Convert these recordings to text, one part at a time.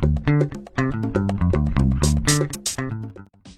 thank you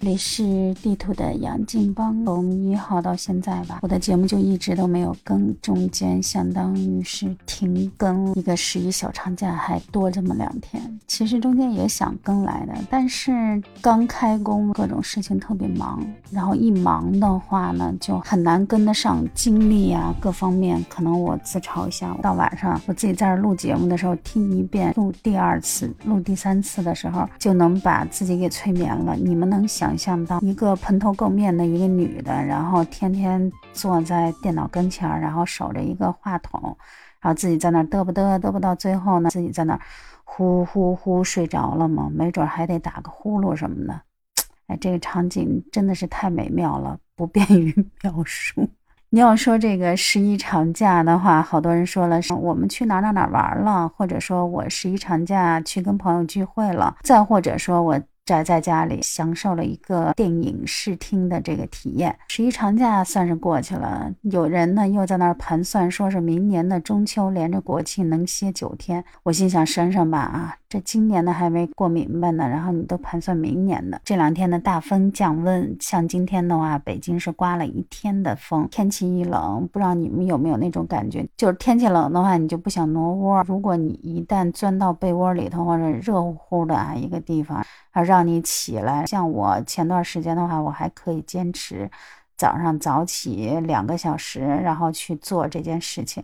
里是地图的杨静邦，从一号到现在吧，我的节目就一直都没有更，中间相当于是停更一个十一小长假，还多这么两天。其实中间也想更来的，但是刚开工，各种事情特别忙，然后一忙的话呢，就很难跟得上精力啊，各方面。可能我自嘲一下，到晚上我自己在这录节目的时候，听一遍，录第二次、录第三次的时候，就能把自己给催眠了。你们能想？想到一个蓬头垢面的一个女的，然后天天坐在电脑跟前儿，然后守着一个话筒，然后自己在那儿嘚啵嘚嘚啵到最后呢，自己在那儿呼呼呼睡着了嘛，没准还得打个呼噜什么的。哎，这个场景真的是太美妙了，不便于描述。你要说这个十一长假的话，好多人说了，我们去哪哪哪玩了，或者说我十一长假去跟朋友聚会了，再或者说我。宅在家里享受了一个电影视听的这个体验，十一长假算是过去了。有人呢又在那儿盘算，说是明年的中秋连着国庆能歇九天。我心想，省省吧啊，今年的还没过明白呢，然后你都盘算明年的。这两天的大风降温，像今天的话，北京是刮了一天的风，天气一冷，不知道你们有没有那种感觉，就是天气冷的话，你就不想挪窝。如果你一旦钻到被窝里头或者热乎乎的啊一个地方。啊，让你起来，像我前段时间的话，我还可以坚持早上早起两个小时，然后去做这件事情。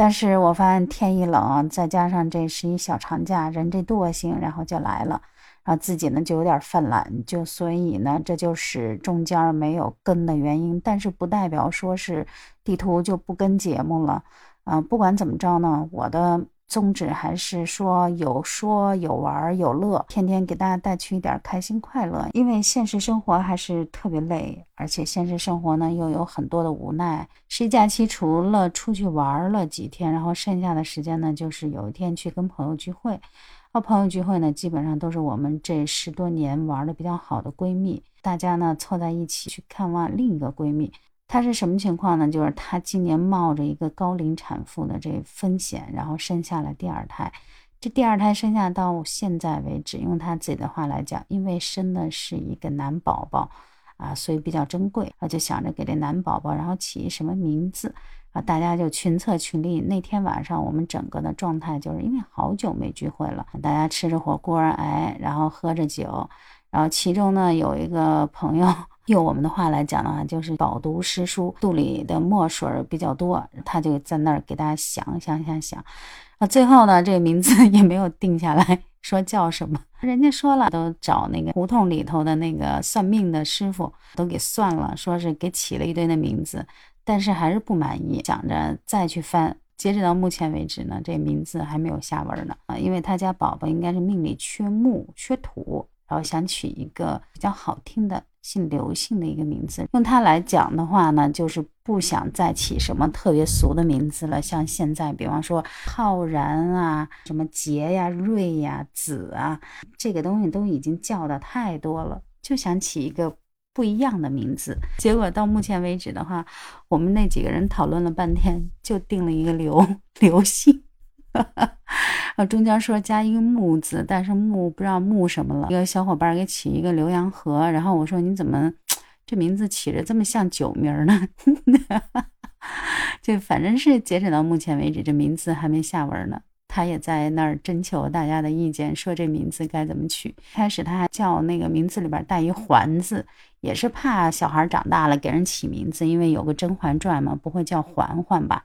但是我发现天一冷，再加上这十一小长假，人这惰性，然后就来了，然后自己呢就有点犯懒，就所以呢，这就是中间没有跟的原因。但是不代表说是地图就不跟节目了，啊，不管怎么着呢，我的。宗旨还是说有说有玩有乐，天天给大家带去一点开心快乐。因为现实生活还是特别累，而且现实生活呢又有很多的无奈。十一假期除了出去玩了几天，然后剩下的时间呢，就是有一天去跟朋友聚会。和朋友聚会呢，基本上都是我们这十多年玩的比较好的闺蜜，大家呢凑在一起去看望另一个闺蜜。她是什么情况呢？就是她今年冒着一个高龄产妇的这风险，然后生下了第二胎。这第二胎生下到现在为止，用她自己的话来讲，因为生的是一个男宝宝啊，所以比较珍贵，她，就想着给这男宝宝然后起什么名字啊，大家就群策群力。那天晚上我们整个的状态就是因为好久没聚会了，大家吃着火锅哎，然后喝着酒，然后其中呢有一个朋友。用我们的话来讲的话，就是饱读诗书，肚里的墨水比较多，他就在那儿给大家想想想想，啊，最后呢，这个名字 也没有定下来，说叫什么，人家说了，都找那个胡同里头的那个算命的师傅都给算了，说是给起了一堆的名字，但是还是不满意，想着再去翻，截止到目前为止呢，这名字还没有下文呢，啊，因为他家宝宝应该是命里缺木缺土。然后想取一个比较好听的姓刘姓的一个名字，用它来讲的话呢，就是不想再起什么特别俗的名字了。像现在，比方说浩然啊、什么杰呀、瑞呀、子啊，这个东西都已经叫的太多了，就想起一个不一样的名字。结果到目前为止的话，我们那几个人讨论了半天，就定了一个刘刘姓。啊，中间说加一个木字，但是木不知道木什么了。一个小伙伴给起一个浏阳河，然后我说你怎么这名字起着这么像酒名呢？就反正是截止到目前为止，这名字还没下文呢。他也在那儿征求大家的意见，说这名字该怎么取。开始他还叫那个名字里边带一“环”字，也是怕小孩长大了给人起名字，因为有个《甄嬛传》嘛，不会叫嬛嬛吧？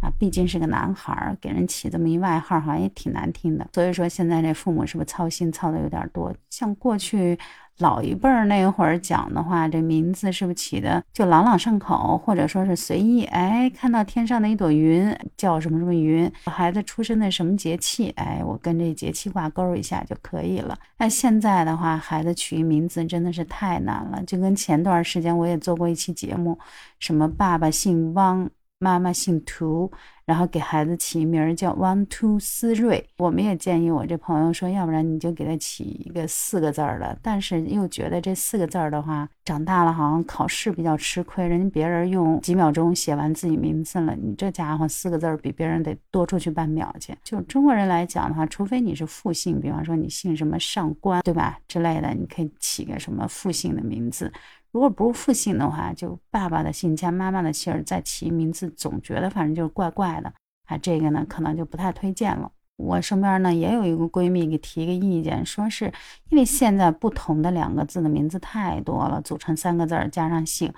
啊，毕竟是个男孩儿，给人起这么一外号，好像也挺难听的。所以说现在这父母是不是操心操的有点多？像过去。老一辈儿那会儿讲的话，这名字是不是起的就朗朗上口，或者说是随意？哎，看到天上的一朵云，叫什么什么云？孩子出生的什么节气？哎，我跟这节气挂钩一下就可以了。那现在的话，孩子取名字真的是太难了。就跟前段时间我也做过一期节目，什么爸爸姓汪，妈妈姓涂，然后给孩子起名儿叫汪突思睿。我们也建议我这朋友说，要不然你就给他起一个四个字儿的。但是又觉得这四个字儿的话，长大了好像考试比较吃亏，人家别人用几秒钟写完自己名字了，你这家伙四个字儿比别人得多出去半秒去。就中国人来讲的话，除非你是复姓，比方说你姓什么上官，对吧之类的，你可以起个什么复姓的名字。如果不是复姓的话，就爸爸的姓加妈妈的姓儿再起名字，总觉得反正就是怪怪的啊。这个呢，可能就不太推荐了。我身边呢也有一个闺蜜给提个意见，说是因为现在不同的两个字的名字太多了，组成三个字儿加上姓，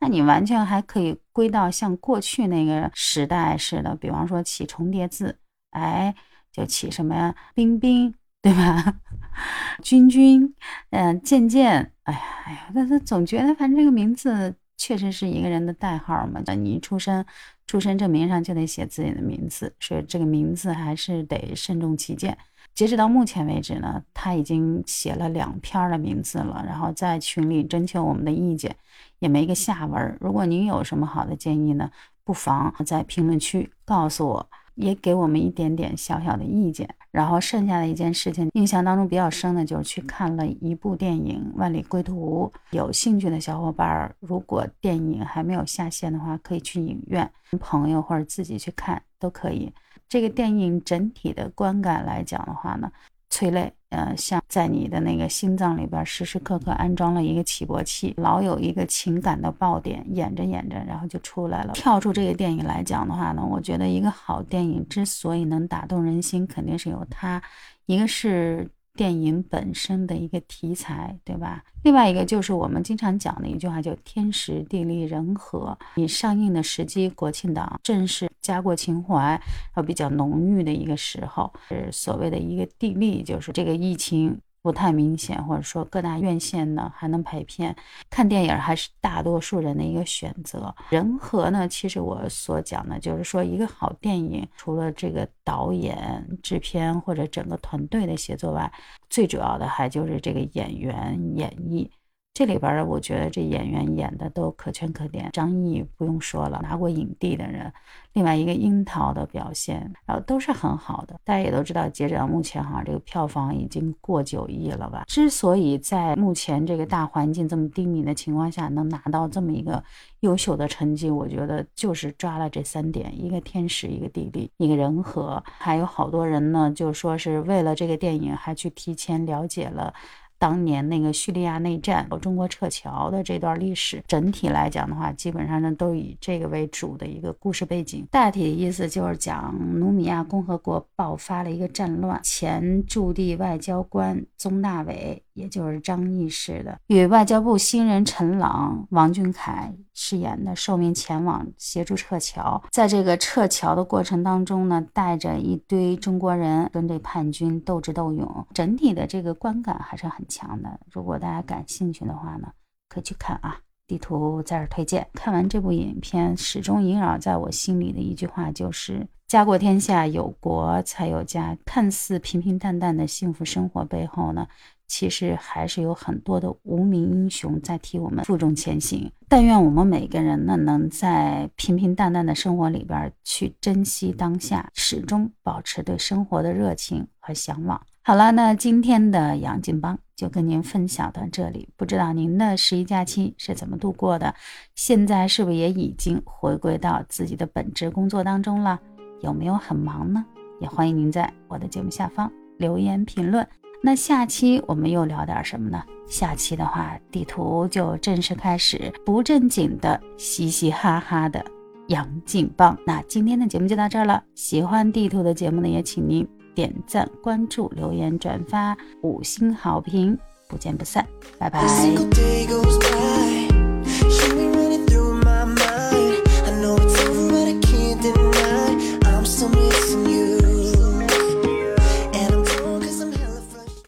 那你完全还可以归到像过去那个时代似的，比方说起重叠字，哎，就起什么呀冰冰。对吧？君君，嗯，渐渐，哎呀，哎呀，但是总觉得，反正这个名字确实是一个人的代号嘛。那你出生，出生证明上就得写自己的名字，所以这个名字还是得慎重起见。截止到目前为止呢，他已经写了两篇的名字了，然后在群里征求我们的意见，也没个下文。如果您有什么好的建议呢，不妨在评论区告诉我。也给我们一点点小小的意见，然后剩下的一件事情，印象当中比较深的就是去看了一部电影《万里归途》。有兴趣的小伙伴，如果电影还没有下线的话，可以去影院，跟朋友或者自己去看都可以。这个电影整体的观感来讲的话呢。催泪，呃，像在你的那个心脏里边时时刻刻安装了一个起搏器，老有一个情感的爆点，演着演着，然后就出来了。跳出这个电影来讲的话呢，我觉得一个好电影之所以能打动人心，肯定是有它，一个是。电影本身的一个题材，对吧？另外一个就是我们经常讲的一句话，叫“天时地利人和”。你上映的时机，国庆档正是家国情怀要比较浓郁的一个时候，是所谓的一个地利，就是这个疫情。不太明显，或者说各大院线呢还能排片，看电影还是大多数人的一个选择。人和呢，其实我所讲的就是说，一个好电影除了这个导演、制片或者整个团队的协作外，最主要的还就是这个演员演绎。这里边儿，我觉得这演员演的都可圈可点。张译不用说了，拿过影帝的人。另外一个樱桃的表现，然后都是很好的。大家也都知道，截止到目前哈，这个票房已经过九亿了吧？之所以在目前这个大环境这么低迷的情况下，能拿到这么一个优秀的成绩，我觉得就是抓了这三点：一个天时，一个地利，一个人和。还有好多人呢，就说是为了这个电影，还去提前了解了。当年那个叙利亚内战，中国撤侨的这段历史，整体来讲的话，基本上呢都以这个为主的一个故事背景。大体意思就是讲努米亚共和国爆发了一个战乱，前驻地外交官宗大伟，也就是张译饰的，与外交部新人陈朗、王俊凯饰演的受命前往协助撤侨。在这个撤侨的过程当中呢，带着一堆中国人跟这叛军斗智斗勇，整体的这个观感还是很。强的，如果大家感兴趣的话呢，可以去看啊。地图在这推荐。看完这部影片，始终萦绕在我心里的一句话就是“家国天下，有国才有家”。看似平平淡淡的幸福生活背后呢，其实还是有很多的无名英雄在替我们负重前行。但愿我们每个人呢，能在平平淡淡的生活里边去珍惜当下，始终保持对生活的热情和向往。好了，那今天的杨金邦就跟您分享到这里。不知道您的十一假期是怎么度过的？现在是不是也已经回归到自己的本职工作当中了？有没有很忙呢？也欢迎您在我的节目下方留言评论。那下期我们又聊点什么呢？下期的话，地图就正式开始不正经的嘻嘻哈哈的杨劲棒。那今天的节目就到这儿了。喜欢地图的节目呢，也请您。点赞、关注、留言、转发，五星好评，不见不散，拜拜。